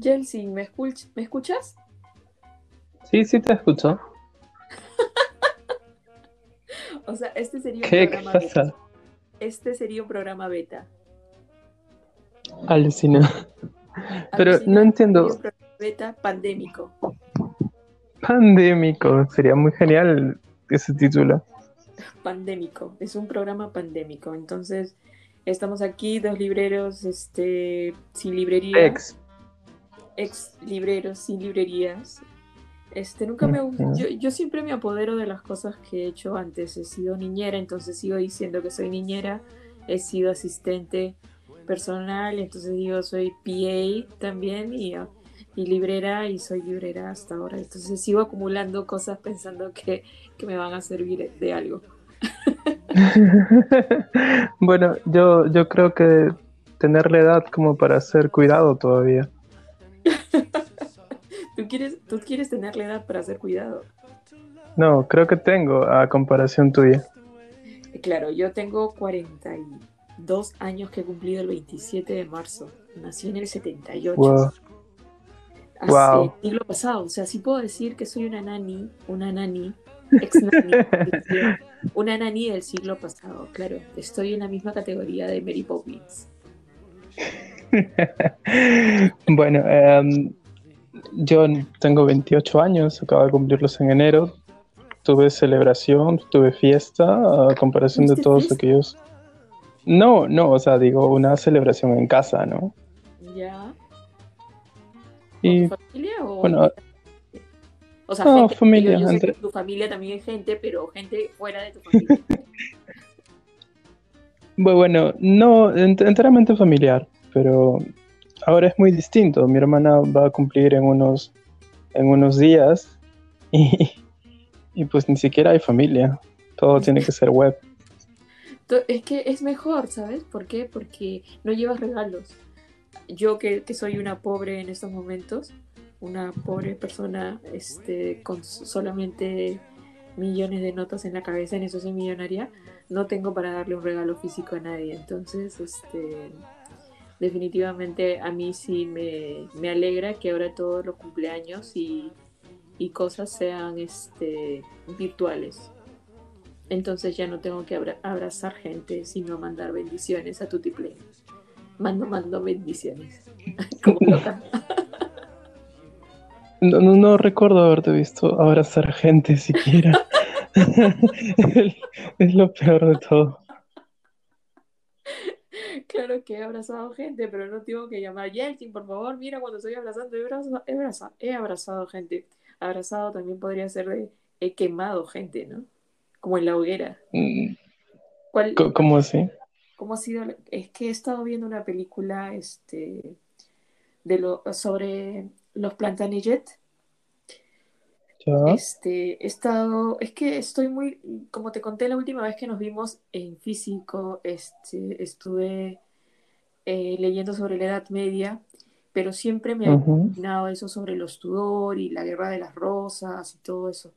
Jelsin, ¿me, ¿me escuchas? Sí, sí te escucho. o sea, este sería un ¿Qué programa pasa? beta. Este sería un programa beta. Alucina. Pero Alucina, no entiendo. sería un programa beta pandémico. Pandémico. Sería muy genial ese título. Pandémico. Es un programa pandémico. Entonces, estamos aquí, dos libreros, este, sin librería. Ex. Ex libreros sin librerías. Este, nunca me. Yo, yo siempre me apodero de las cosas que he hecho antes. He sido niñera, entonces sigo diciendo que soy niñera. He sido asistente personal, entonces digo soy PA también y, y librera y soy librera hasta ahora. Entonces sigo acumulando cosas pensando que, que me van a servir de algo. bueno, yo, yo creo que tener la edad como para hacer cuidado todavía. ¿Tú quieres, ¿Tú quieres tener la edad para hacer cuidado? No, creo que tengo a comparación tuya. Claro, yo tengo 42 años que he cumplido el 27 de marzo. Nací en el 78. Wow. Hace Wow. siglo pasado. O sea, sí puedo decir que soy una nani, una nani, ex nani, una nani del siglo pasado. Claro, estoy en la misma categoría de Mary Poppins. bueno, em, yo tengo 28 años, acabo de cumplirlos en enero. Tuve celebración, tuve fiesta, a comparación de ¿Tuviste todos fiesta? aquellos. No, no, o sea, digo, una celebración en casa, ¿no? ¿Ya? ¿Con familia o.? bueno, o sea, no, gente, familia, yo, yo sé que tu familia también es gente, pero gente fuera de tu familia. bu- bueno, no, ent- enteramente familiar, pero ahora es muy distinto. Mi hermana va a cumplir en unos, en unos días y, y pues ni siquiera hay familia. Todo tiene que ser web. Es que es mejor, ¿sabes? ¿Por qué? Porque no llevas regalos. Yo que, que soy una pobre en estos momentos, una pobre persona este, con solamente millones de notas en la cabeza, en eso soy millonaria, no tengo para darle un regalo físico a nadie. Entonces, este, definitivamente a mí sí me, me alegra que ahora todos los cumpleaños y, y cosas sean este, virtuales. Entonces ya no tengo que abra- abrazar gente, sino mandar bendiciones a Tutiplay. Mando, mando bendiciones. No, no, no recuerdo haberte visto abrazar gente siquiera. es lo peor de todo. Claro que he abrazado gente, pero no tengo que llamar Yeltsin, por favor, mira cuando estoy abrazando, he abrazado, he abrazado, he abrazado gente. Abrazado también podría ser de he quemado gente, ¿no? Como en la hoguera. Mm, ¿Cuál, ¿Cómo así? ¿Cómo ha sido? Es que he estado viendo una película este, de lo, sobre los Plantanejet. Ya. Este, he estado, es que estoy muy, como te conté la última vez que nos vimos en físico, este, estuve eh, leyendo sobre la Edad Media, pero siempre me ha fascinado eso sobre los Tudor y la Guerra de las Rosas y todo eso.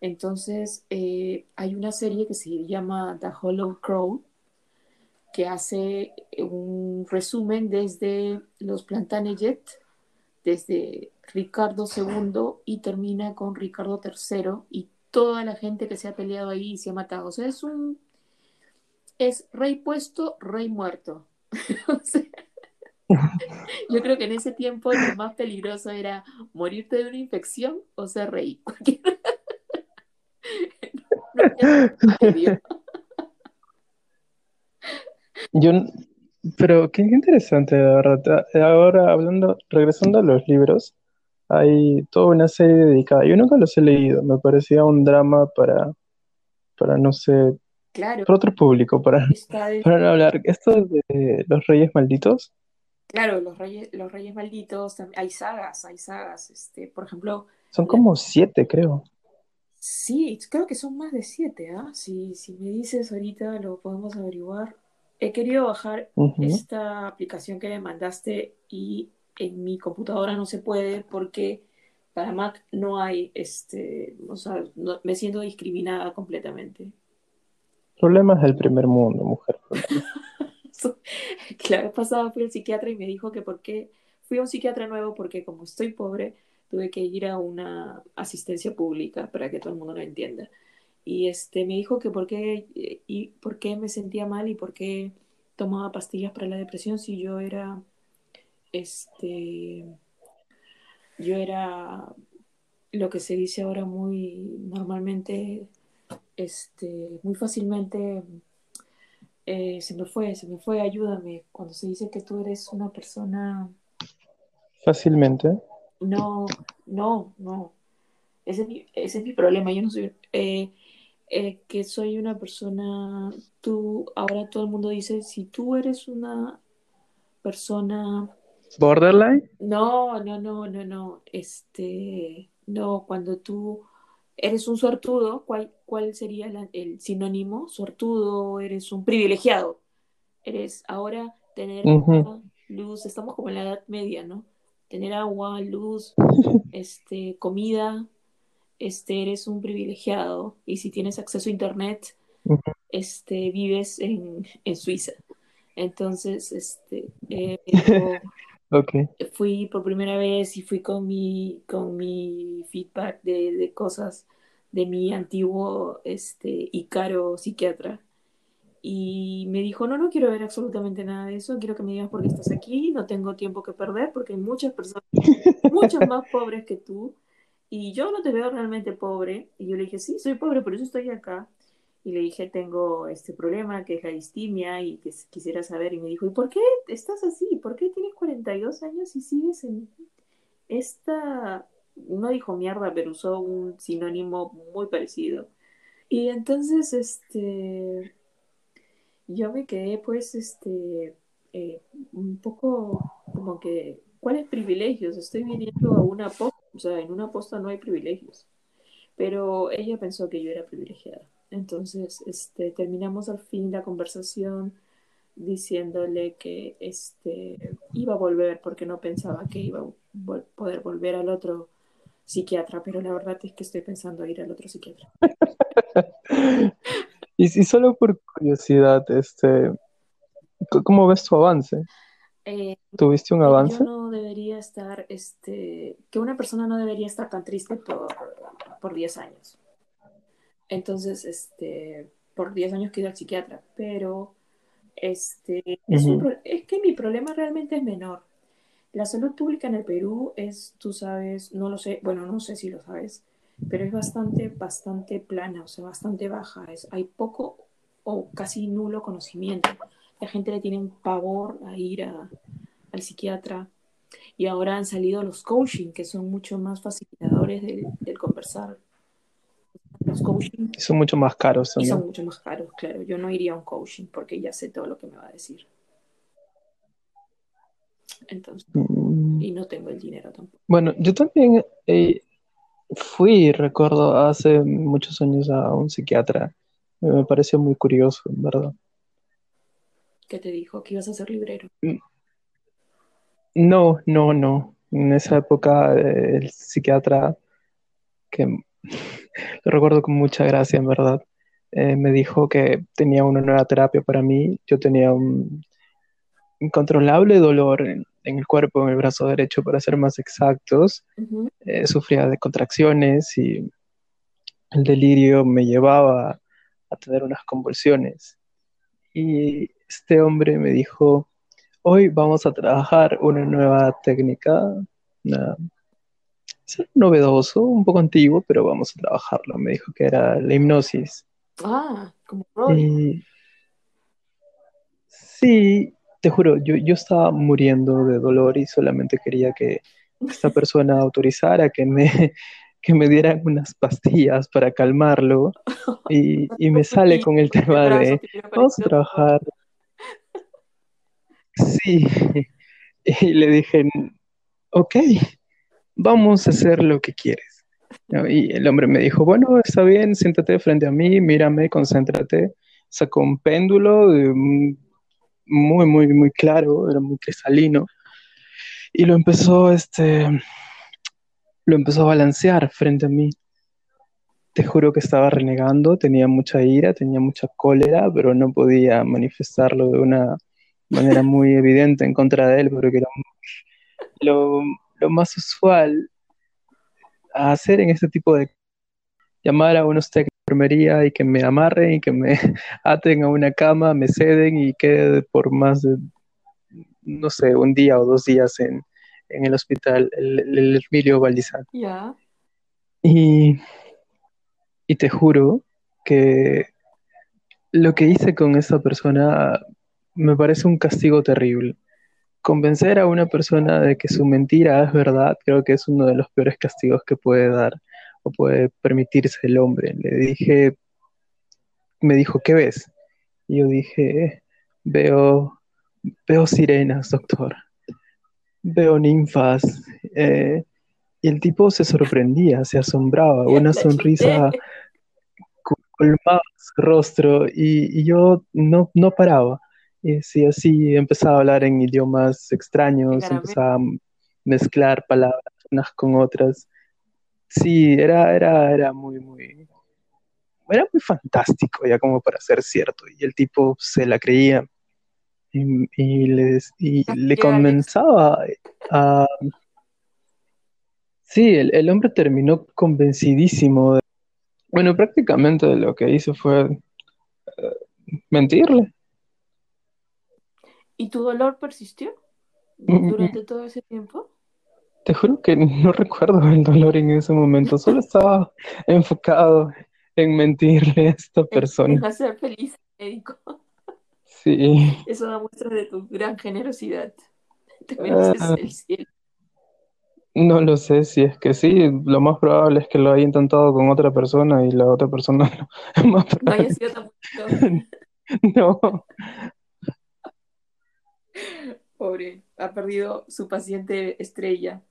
Entonces, eh, hay una serie que se llama The Hollow Crow, que hace un resumen desde los Plantagenet, desde Ricardo II y termina con Ricardo III y toda la gente que se ha peleado ahí y se ha matado. O sea, es un es rey puesto, rey muerto. O sea, yo creo que en ese tiempo lo más peligroso era morirte de una infección o ser rey. Yo, pero qué interesante, de verdad. Ahora hablando, regresando a los libros, hay toda una serie dedicada. Yo nunca los he leído, me parecía un drama para, para no sé, Claro, para otro público, para, para no hablar. Esto de los Reyes Malditos, claro, los reyes, los reyes malditos, hay sagas, hay sagas, este, por ejemplo, son como siete, creo. sí, creo que son más de siete, ¿ah? Si, si me dices ahorita lo podemos averiguar. He querido bajar esta aplicación que me mandaste y en mi computadora no se puede porque para Mac no hay, este, o sea, no- me siento discriminada completamente. Problemas del primer mundo, mujer. La vez pasada fui al psiquiatra y me dijo que por qué fui a un psiquiatra nuevo porque como estoy pobre, tuve que ir a una asistencia pública para que todo el mundo lo entienda. Y este, me dijo que por qué, y por qué me sentía mal y por qué tomaba pastillas para la depresión si yo era, este, yo era lo que se dice ahora muy normalmente, este, muy fácilmente, eh, se me fue, se me fue, ayúdame, cuando se dice que tú eres una persona... Fácilmente. No, no, no. Ese es mi, ese es mi problema. Yo no soy... Eh, eh, que soy una persona... Tú, ahora todo el mundo dice, si tú eres una persona... ¿Borderline? No, no, no, no, no. Este... No, cuando tú eres un sortudo, ¿cuál, cuál sería el sinónimo? Sortudo, eres un privilegiado. Eres ahora tener luz, estamos como en la Edad Media, ¿no? tener agua, luz, este, comida, este, eres un privilegiado y si tienes acceso a internet, este, vives en, Suiza. Entonces, este, eh, fui por primera vez y fui con mi, con mi feedback de, cosas de mi antiguo este, y caro psiquiatra y me dijo, no, no quiero ver absolutamente nada de eso, quiero que me digas por qué estás aquí, no tengo tiempo que perder porque hay muchas personas, muchas más pobres que tú, y yo no te veo realmente pobre. Y yo le dije, sí, soy pobre, por eso estoy acá. Y le dije, tengo este problema que es la distimia y que quisiera saber. Y me dijo, ¿y por qué estás así? ¿Por qué tienes 42 años y sigues en esta... No dijo mierda, pero usó un sinónimo muy parecido. Y entonces, este, yo me quedé pues este eh, un poco como que ¿cuáles privilegios? Estoy viniendo a una posta, o sea, en una posta no hay privilegios. Pero ella pensó que yo era privilegiada. Entonces, este, terminamos al fin la conversación diciéndole que este, iba a volver porque no pensaba que iba a poder volver al otro psiquiatra, pero la verdad es que estoy pensando ir al otro psiquiatra. Y, y solo por curiosidad, este, ¿cómo ves tu avance? Eh, ¿Tuviste un avance? Yo no debería estar, este, que una persona no debería estar tan triste por, por 10 años. Entonces, este, por 10 años que ido al psiquiatra, pero este, es, es que mi problema realmente es menor. La salud pública en el Perú es, tú sabes, no lo sé, bueno, no sé si lo sabes, pero es bastante, bastante plana, o sea, bastante baja. Es, hay poco o casi nulo conocimiento. La gente le tiene pavor a ir a, al psiquiatra. Y ahora han salido los coaching, que son mucho más facilitadores del, del conversar. Los coaching. son mucho más caros. Y son mucho más caros, claro. Yo no iría a un coaching porque ya sé todo lo que me va a decir. Entonces, mm. y no tengo el dinero tampoco. Bueno, yo también he, Fui, recuerdo, hace muchos años a un psiquiatra. Me pareció muy curioso, en verdad. ¿Qué te dijo? ¿Que ibas a ser librero? Mm. No, no, no. En esa época eh, el psiquiatra, que lo recuerdo con mucha gracia, en verdad, eh, me dijo que tenía una nueva terapia para mí. Yo tenía un incontrolable dolor en, el cuerpo, en el brazo derecho, para ser más exactos. Eh, sufría de contracciones y el delirio me llevaba a tener unas convulsiones. Y este hombre me dijo, hoy vamos a trabajar una nueva técnica, es novedoso, un poco antiguo, pero vamos a trabajarlo. Me dijo que era la hipnosis. Ah, como Sí, te juro, yo, yo estaba muriendo de dolor y solamente quería que esta persona autorizara que me, que me dieran unas pastillas para calmarlo y, y me sale con el tema de vamos a trabajar. Sí, y le dije, ok, vamos a hacer lo que quieres. Y el hombre me dijo, bueno, está bien, siéntate frente a mí, mírame, concéntrate. Sacó un péndulo, muy, muy, muy claro, era muy cristalino. Y lo empezó, este, lo empezó a balancear frente a mí. Te juro que estaba renegando, tenía mucha ira, tenía mucha cólera, pero no podía manifestarlo de una manera muy evidente en contra de él, porque era lo, lo más usual a hacer en este tipo de llamar a unos técnicos de enfermería y que me amarren y que me aten a una cama, me ceden y quede por más de, no sé, un día o dos días en, en el hospital, el, el Emilio Valdizán. Y te juro que lo que hice con esa persona me parece un castigo terrible. Convencer a una persona de que su mentira es verdad, creo que es uno de los peores castigos que puede dar o puede permitirse el hombre. Le dije, me dijo, ¿qué ves? Y yo dije, veo, veo sirenas, doctor. Veo ninfas. Eh, y el tipo se sorprendía, se asombraba, una sonrisa colmaba su rostro y, y yo no, no paraba. Y sí, así empezaba a hablar en idiomas extraños, empezaba a mezclar palabras unas con otras. Sí, era, era, era muy, muy, era muy fantástico ya como para ser cierto. Y el tipo se la creía y, y les- y le comenzaba a... Sí, el, el hombre terminó convencidísimo. de- bueno, prácticamente lo que hizo fue mentirle. ¿Y tu dolor persistió Mm, durante todo ese tiempo? Te juro que no recuerdo el dolor en ese momento, solo estaba enfocado en mentirle a esta persona. en hacer feliz al médico. Sí. Eso da muestra de tu gran generosidad. Te Ah, mereces el cielo. no lo sé si es que sí, lo más probable es que lo haya intentado con otra persona y la otra persona no, más No haya probable- sido tan no. Pobre, ha perdido su paciente estrella.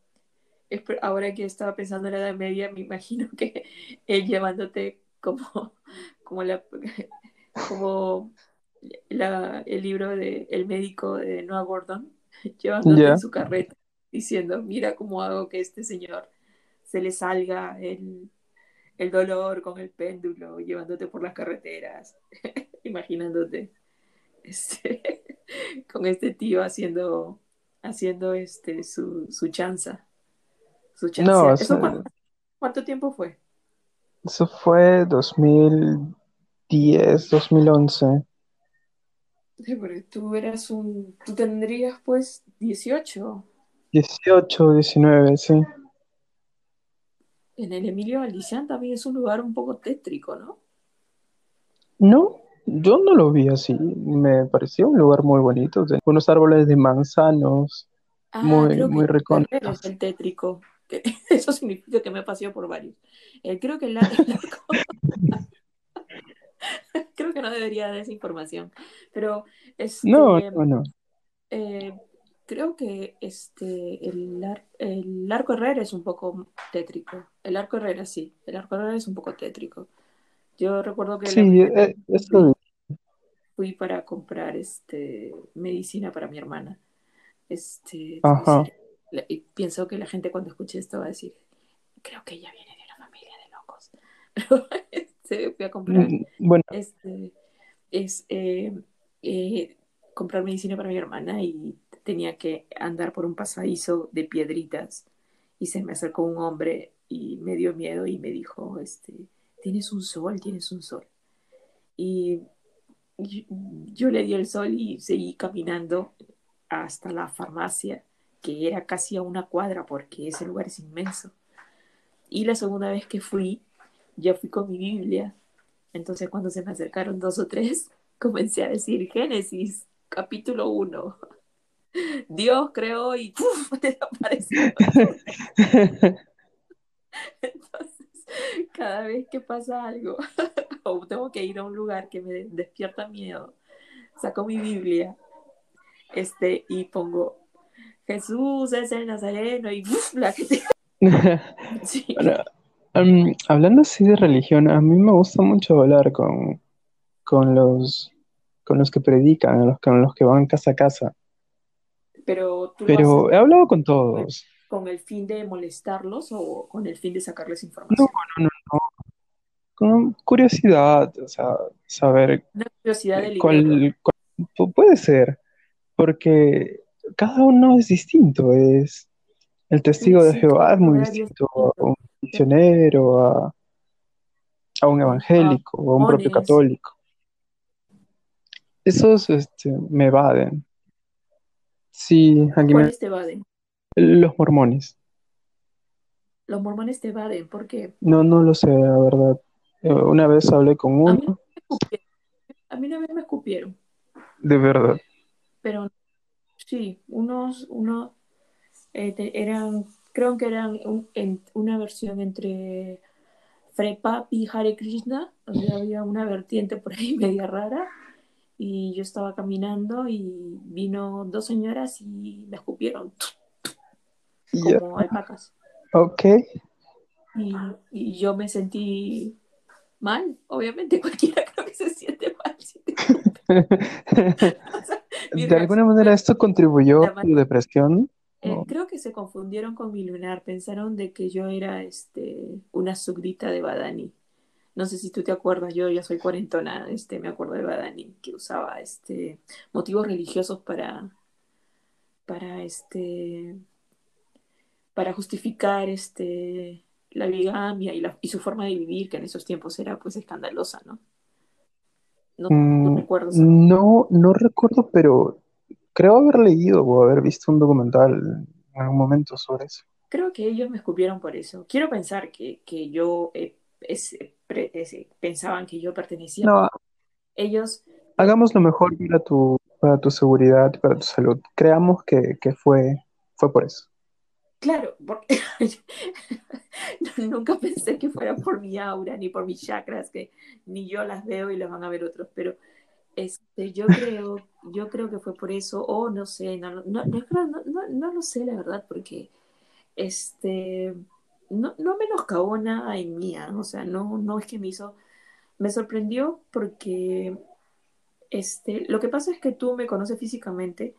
Ahora que estaba pensando en la Edad Media, me imagino que él llevándote como, como, la, como la- el libro de El médico de Noah Gordon, llevándote en su carreta, diciendo, mira cómo hago que este señor se le salga el, el dolor con el péndulo, llevándote por las carreteras, imaginándote este, con este tío haciendo, haciendo este, su, su chanza. Su No, chanza. o ¿Eso sea, cuánto, cuánto tiempo fue? eso fue 2010, 2011. Sí, porque tú eras un, tú tendrías pues 18 18, 19, sí. en el Emilio Valdicián también es un lugar un poco tétrico, ¿no? No, yo no lo vi así. Me pareció un lugar muy bonito. Tenía unos árboles de manzanos Ah, muy, creo muy recónditos. es el tétrico. Que, eso significa que me he paseado por varios. Eh, creo que el arco, creo que no debería dar esa información, pero No, este, no, no. eh, creo que este, el, ar- el arco Herrera es un poco tétrico. El arco Herrera sí, el arco Herrera es un poco tétrico. Yo recuerdo que la Sí, primera eh, eso fui, para comprar este, medicina para mi hermana. Este, Ajá. y pienso que la gente cuando escuche esto va a decir, creo que ella viene de una familia de locos. Pero este, fui a comprar Mm, Bueno, este, es eh, eh, comprar medicina para mi hermana y tenía que andar por un pasadizo de piedritas y se me acercó un hombre y me dio miedo y me dijo, este, tienes un sol, tienes un sol. Y yo, yo le di el sol y seguí caminando hasta la farmacia, que era casi a una cuadra porque ese lugar es inmenso. Y la segunda vez que fui, ya fui con mi Biblia. Entonces cuando se me acercaron dos o tres, comencé a decir Génesis, capítulo 1. Dios creó y ¡puf! desapareció. Entonces, cada vez que pasa algo o tengo que ir a un lugar que me despierta miedo, saco mi Biblia este, y pongo Jesús es el Nazareno y ¡puf! la gente. Sí. bueno, em, hablando así de religión, a mí me gusta mucho hablar con, con los, con los que predican, los, con los que van casa a casa. Pero tú Pero haces he hablado con todos. con el fin de molestarlos o con el fin de sacarles No, información. no, no, no. Con curiosidad, o sea, saber Una curiosidad de librero. cuál, cuál- pu- puede ser, porque cada uno es distinto, es, El testigo de Jehová es muy distinto a un misionero, a, a un evangélico a un propio católico. Esos este, me evaden. Sí, aquí me... ¿Cuáles te evaden? Los mormones. Los mormones te evaden porque No, no lo sé, la verdad. Eh, Una vez hablé con a mí, uno, a mí una vez me escupieron, de verdad. pero sí, unos, unos eh, te- eran, creo que eran un- en- una versión entre Frepa y Hare Krishna, donde había una vertiente por ahí media rara, y yo estaba caminando y vino dos señoras y me escupieron. Como alpacas. ok. Y, y yo me sentí mal, obviamente, cualquiera creo que se siente mal si te. O sea, ¿De alguna manera esto contribuyó a tu depresión? eh, No. creo que se confundieron con mi lunar, pensaron de que yo era este, una súbdita de Badani. No sé si tú te acuerdas, yo ya soy cuarentona, este, me acuerdo de Badani, que usaba este, motivos religiosos para, para, este, para justificar este, la bigamia y, la, y su forma de vivir, que en esos tiempos era pues escandalosa, ¿no? No, no Mm, recuerdo. eso. no, no recuerdo, pero creo haber leído o haber visto un documental en algún momento sobre eso. Creo que ellos me escupieron por eso. Quiero pensar que, que yo eh, es- pre- es- pensaban que yo pertenecía. No, Ellos, hagamos lo mejor para tu, para tu seguridad, para tu salud. Creamos que, que fue, fue por eso. claro, porque nunca pensé que fuera por mi aura ni por mis chakras, que ni yo las veo y las van a ver otros, pero este, yo creo, yo creo que fue por eso, o no sé, no, no, no, no, no, no lo sé la verdad, porque este, no, no menoscabó nada en mía, o sea, no, no es que me hizo, me sorprendió porque este, lo que pasa es que tú me conoces físicamente,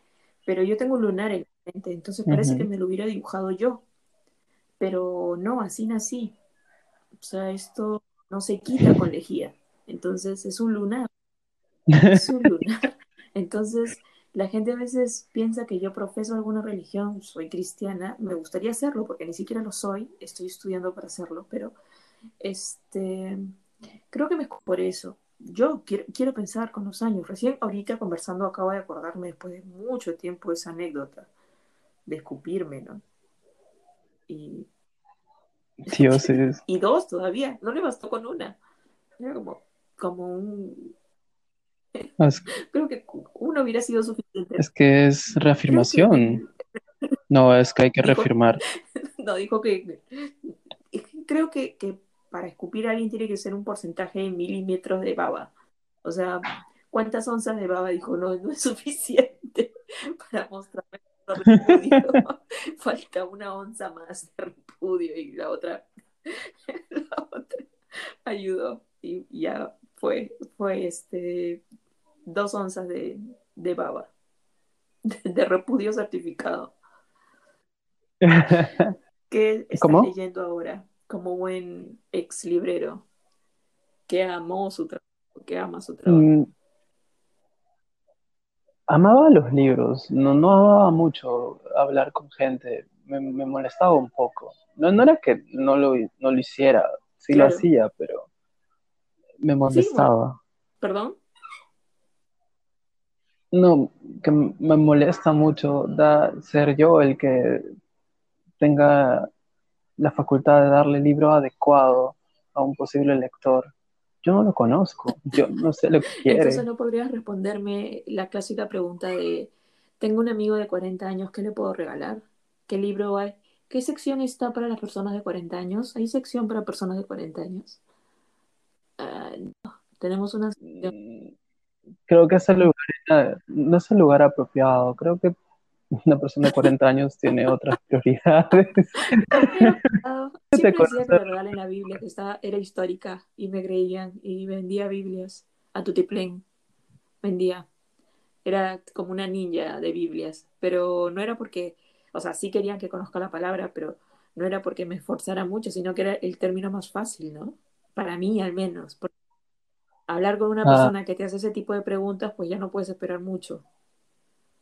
pero yo tengo un lunar en la mente, entonces parece que me lo hubiera dibujado yo, pero no, así nací, o sea, esto no se quita con lejía, entonces es un lunar, es un lunar, entonces la gente a veces piensa que yo profeso alguna religión, soy cristiana, me gustaría hacerlo porque ni siquiera lo soy, estoy estudiando para hacerlo, pero este, creo que me por eso. Yo quiero, quiero pensar con los años. Recién ahorita conversando acabo de acordarme después de mucho tiempo esa anécdota de escupirme, ¿no? Y, Dioses. y dos todavía, no le bastó con una. Era como, como un... Creo que uno hubiera sido suficiente. es que es reafirmación. No, es que hay que Dijo- reafirmar. no, dijo que... Creo que, que para escupir a alguien tiene que ser un porcentaje de milímetros de baba. O sea, ¿cuántas onzas de baba? Dijo, no, no es suficiente para mostrarme repudio. Falta una onza más de repudio y la otra, la otra ayudó y ya fue, fue este, dos onzas de, de baba, de, de repudio certificado. ¿Qué estás ¿Cómo? leyendo ahora como buen ex librero que amó su trabajo, que ama su trabajo? Mm, amaba los libros, no, no amaba mucho hablar con gente, me, me molestaba un poco. No, no era que no lo, no lo hiciera, sí lo hacía, pero me molestaba. ¿Perdón? No, que me molesta mucho da, ser yo el que tenga la facultad de darle el libro adecuado a un posible lector. Yo no lo conozco, yo no sé lo que quiere. Entonces no podrías responderme la clásica pregunta de, tengo un amigo de 40 años, ¿qué le puedo regalar? ¿Qué libro hay? ¿Qué sección está para las personas de 40 años? ¿Hay sección para personas de 40 años? Ah, no, tenemos una. Mm, Creo que ese lugar no es el lugar apropiado. Creo que una persona de 40 años tiene otras prioridades. Siempre decía que me regalen la Biblia, que estaba, era histórica, y me creían, y vendía Biblias a Tutiplén, vendía. Era como una ninja de Biblias, pero no era porque, o sea, sí querían que conozca la palabra, pero no era porque me esforzara mucho, sino que era el término más fácil, ¿no? Para mí al menos. Porque hablar con una Ah. persona que te hace ese tipo de preguntas, pues ya no puedes esperar mucho.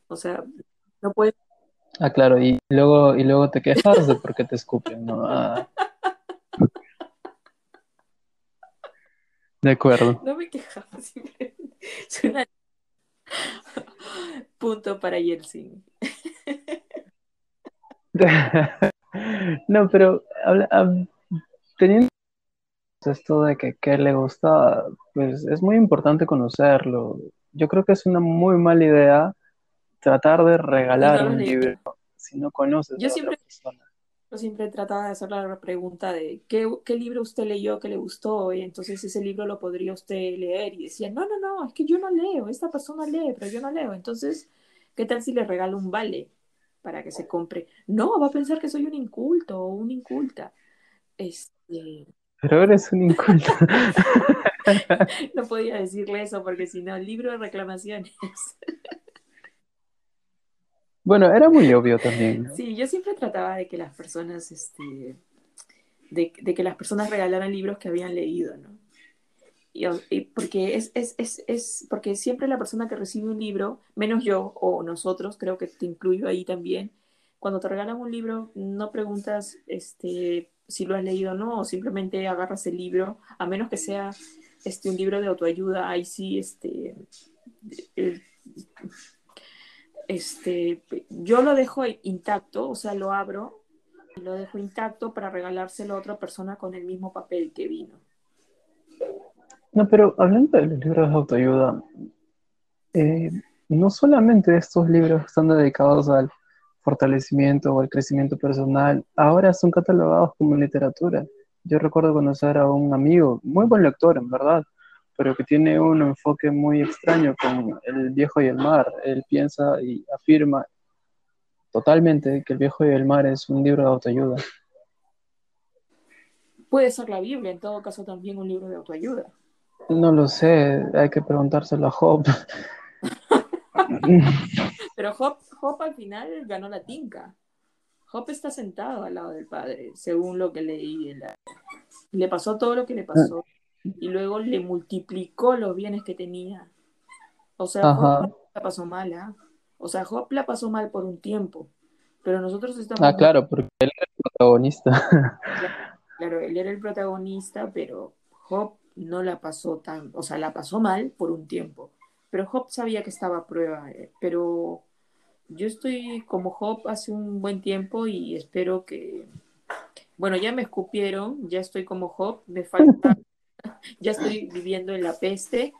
O sea, no puedes Ah, claro, y luego, y luego te quejas de por qué te escupen, ¿no? Ah. De acuerdo. No me quejaba, simplemente. Suena... Punto para Yeltsin. No, pero habla- hab- teniendo esto de que, que le gusta, pues es muy importante conocerlo. Yo creo que es una muy mala idea tratar de regalar un libro si no conoces Yo a siempre, otra persona. yo siempre trataba de hacer la pregunta de ¿qué, qué libro usted leyó que le gustó? Y entonces ese libro lo podría usted leer. Y decía, no, no, no, es que yo no leo, esta persona lee, pero yo no leo. Entonces, ¿qué tal si le regalo un vale para que se compre? No, va a pensar que soy un inculto o una inculta. Este, Pero eres un inculto. no podía decirle eso porque si no, libro de reclamaciones. Bueno, era muy obvio también, ¿no? Sí, yo siempre trataba de que las personas, este, de, de que las personas regalaran libros que habían leído, ¿no? Y, y porque es, es, es, es, porque siempre la persona que recibe un libro, menos yo o nosotros, creo que te incluyo ahí también, cuando te regalan un libro, no preguntas este, si lo has leído o no, o simplemente agarras el libro, a menos que sea este, un libro de autoayuda, ahí sí, este, el- este, yo lo dejo intacto, o sea, lo abro y lo dejo intacto para regalárselo a otra persona con el mismo papel que vino. No, pero hablando de los libros de autoayuda, eh, no solamente estos libros están dedicados al fortalecimiento o al crecimiento personal, ahora son catalogados como literatura. Yo recuerdo conocer a un amigo, muy buen lector en verdad, pero que tiene un enfoque muy extraño con El viejo y el mar. Él piensa y afirma totalmente que El viejo y el mar es un libro de autoayuda. Puede ser la Biblia, en todo caso también un libro de autoayuda. No lo sé, hay que preguntárselo a Job. Pero Job, Job al final ganó la tinca. Job está sentado al lado del padre, según lo que leí. Le pasó todo lo que le pasó y luego le multiplicó los bienes que tenía. O sea. Job la pasó mal, ¿ah? O sea, Job la pasó mal por un tiempo, pero nosotros estamos... Ah, claro, porque él es el protagonista. Claro, él era el protagonista, pero Job no la pasó tan, o sea, la pasó mal por un tiempo. Pero Job sabía que estaba a prueba, eh, pero yo estoy como Job hace un buen tiempo y espero que, bueno, ya me escupieron, ya estoy como Job, me falta, ya estoy viviendo en la peste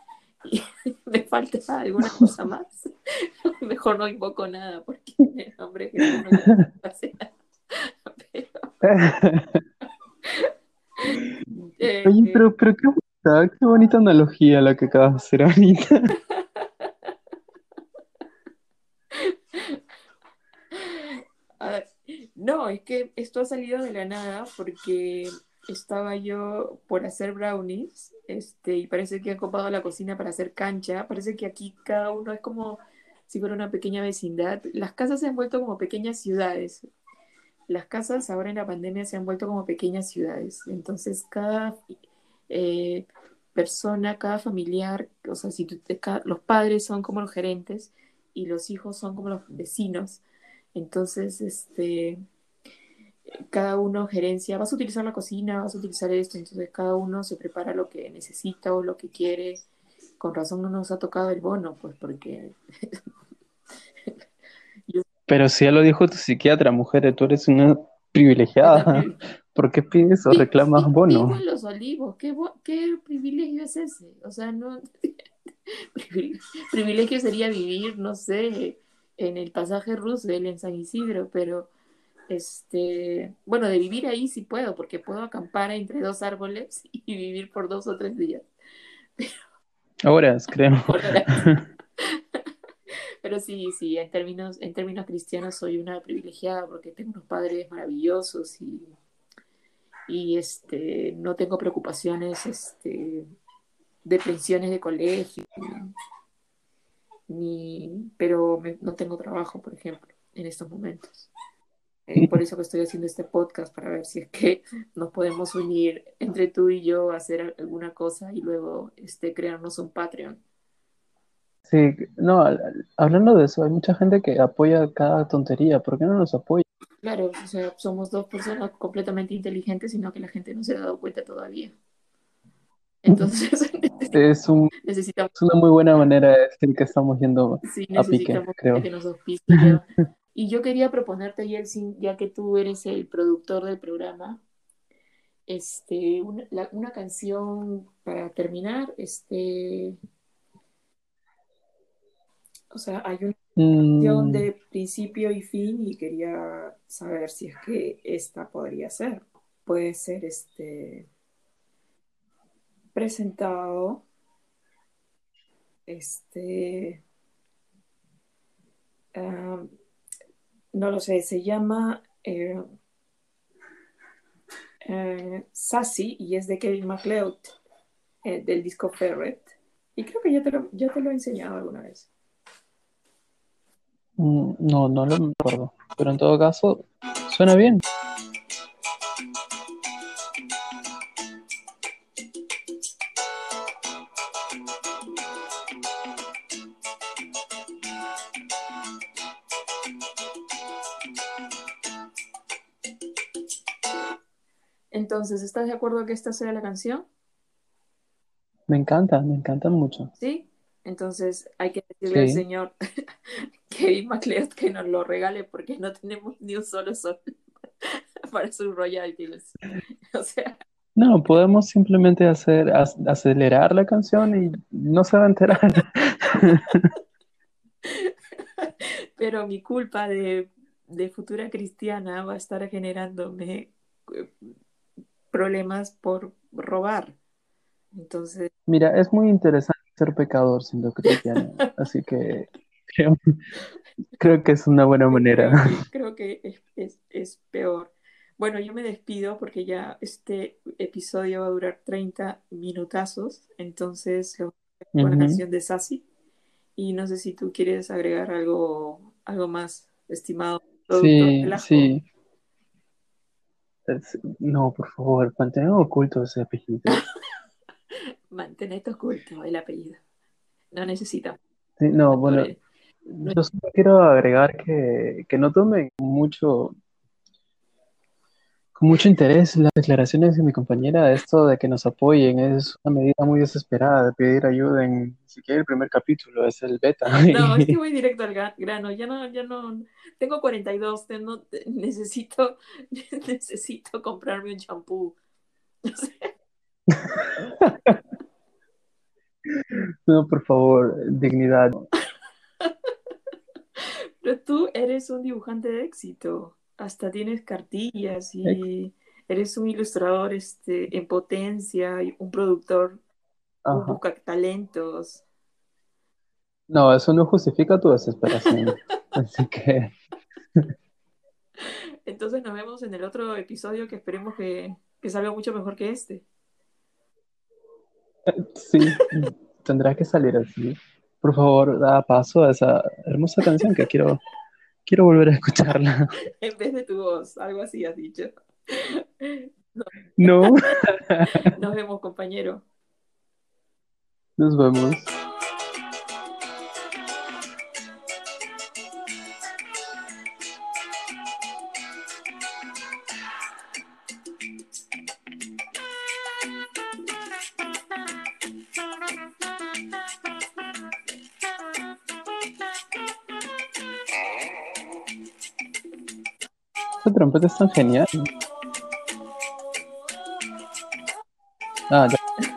y me falta alguna cosa más. Mejor no invoco nada porque nombre de Jesús no me nada. Pero, eh, Oye, pero, pero qué bonita, qué bonita analogía la que acabas de hacer ahorita. A ver, no, es que esto ha salido de la nada porque estaba yo por hacer brownies, este, y parece que han copado la cocina para hacer cancha. Parece que aquí cada uno es como si fuera una pequeña vecindad. Las casas se han vuelto como pequeñas ciudades. Las casas ahora en la pandemia se han vuelto como pequeñas ciudades. Entonces, cada eh, persona, cada familiar, o sea, si tú te- ca- los padres son como los gerentes y los hijos son como los vecinos. Entonces, este, cada uno gerencia, vas a utilizar la cocina, vas a utilizar esto, entonces cada uno se prepara lo que necesita o lo que quiere. Con razón no nos ha tocado el bono, pues porque Pero si ya lo dijo tu psiquiatra, mujer, tú eres una privilegiada. ¿Por qué pides o reclamas bono? Vivo en los olivos, ¿qué, qué privilegio es ese? O sea, no. privile- Privilegio sería vivir, no sé, en el pasaje Roosevelt en San Isidro, pero este, bueno, de vivir ahí sí puedo, porque puedo acampar entre dos árboles y vivir por dos o tres días. Horas, creo. Horas. Pero sí, sí, en términos, en términos cristianos soy una privilegiada porque tengo unos padres maravillosos y, y este, no tengo preocupaciones este, de pensiones de colegio, ni, pero me- no tengo trabajo, por ejemplo, en estos momentos. Eh, por eso que estoy haciendo este podcast, para ver si es que nos podemos unir entre tú y yo a hacer alguna cosa y luego este, crearnos un Patreon. Sí, no, hablando de eso, hay mucha gente que apoya cada tontería. ¿Por qué no nos apoya? Claro, o sea, somos dos personas completamente inteligentes, sino que la gente no se ha dado cuenta todavía. Entonces, Es un, necesitamos, es una muy buena manera de decir que estamos yendo sí, a pique, creo. que nos. Y yo quería proponerte, Yeltsin, ya que tú eres el productor del programa, este, una, la- una canción para terminar, este, o sea, hay una canción Mm, de principio y fin y quería saber si es que esta podría ser. Puede ser este presentado, este, ah, no lo sé, se llama eh, eh, Sassy y es de Kevin MacLeod eh, del disco Ferret. Y creo que ya te lo, ya te lo he enseñado alguna vez. mm, no, no lo recuerdo. Pero en todo caso, suena bien. Entonces, ¿estás de acuerdo que esta sea la canción? Me encanta, me encantan mucho. ¿Sí? Entonces hay que decirle al señor Kevin MacLeod que nos lo regale porque no tenemos ni un solo sol para sus royalties. O sea, No, podemos simplemente hacer ac- acelerar la canción y no se va a enterar. pero mi culpa de, de futura cristiana va a estar generándome eh, problemas por robar. Entonces, Mira, es muy interesante ser pecador siendo cristiano, así que creo, creo que es una buena manera. creo que es, es, es peor. Bueno, yo me despido porque ya este episodio va a durar 30 minutazos, entonces con la Ujú. canción de Sassy. Y no sé si tú quieres agregar algo, algo más, estimado Sí, sí. Es- no, por favor, mantengan oculto ese apellido. Mantén esto oculto, el apellido. No necesitamos. Sí, no, bueno, yo solo quiero agregar que, que no tomen mucho, con mucho interés las declaraciones de mi compañera. Esto de que nos apoyen es una medida muy desesperada de pedir ayuda en ni siquiera el primer capítulo, es el beta. No, es que voy directo al grano. Ya no, ya no. Tengo 42, te- no- necesito, necesito comprarme un champú. O sea, No, por favor, dignidad. Pero tú eres un dibujante de éxito. Hasta tienes cartillas y eres un ilustrador este, en potencia, un productor, un Ajá. busca talentos. No, eso no justifica tu desesperación. Así que Entonces nos vemos en el otro episodio que esperemos que, que salga mucho mejor que este. sí, tendrá que salir así. Por favor, da paso a esa hermosa canción que quiero, quiero volver a escucharla. En vez de tu voz, algo así has dicho. No, Nos vemos, compañero. nos vemos. Esta trompeta es tan genial. Ah, ya.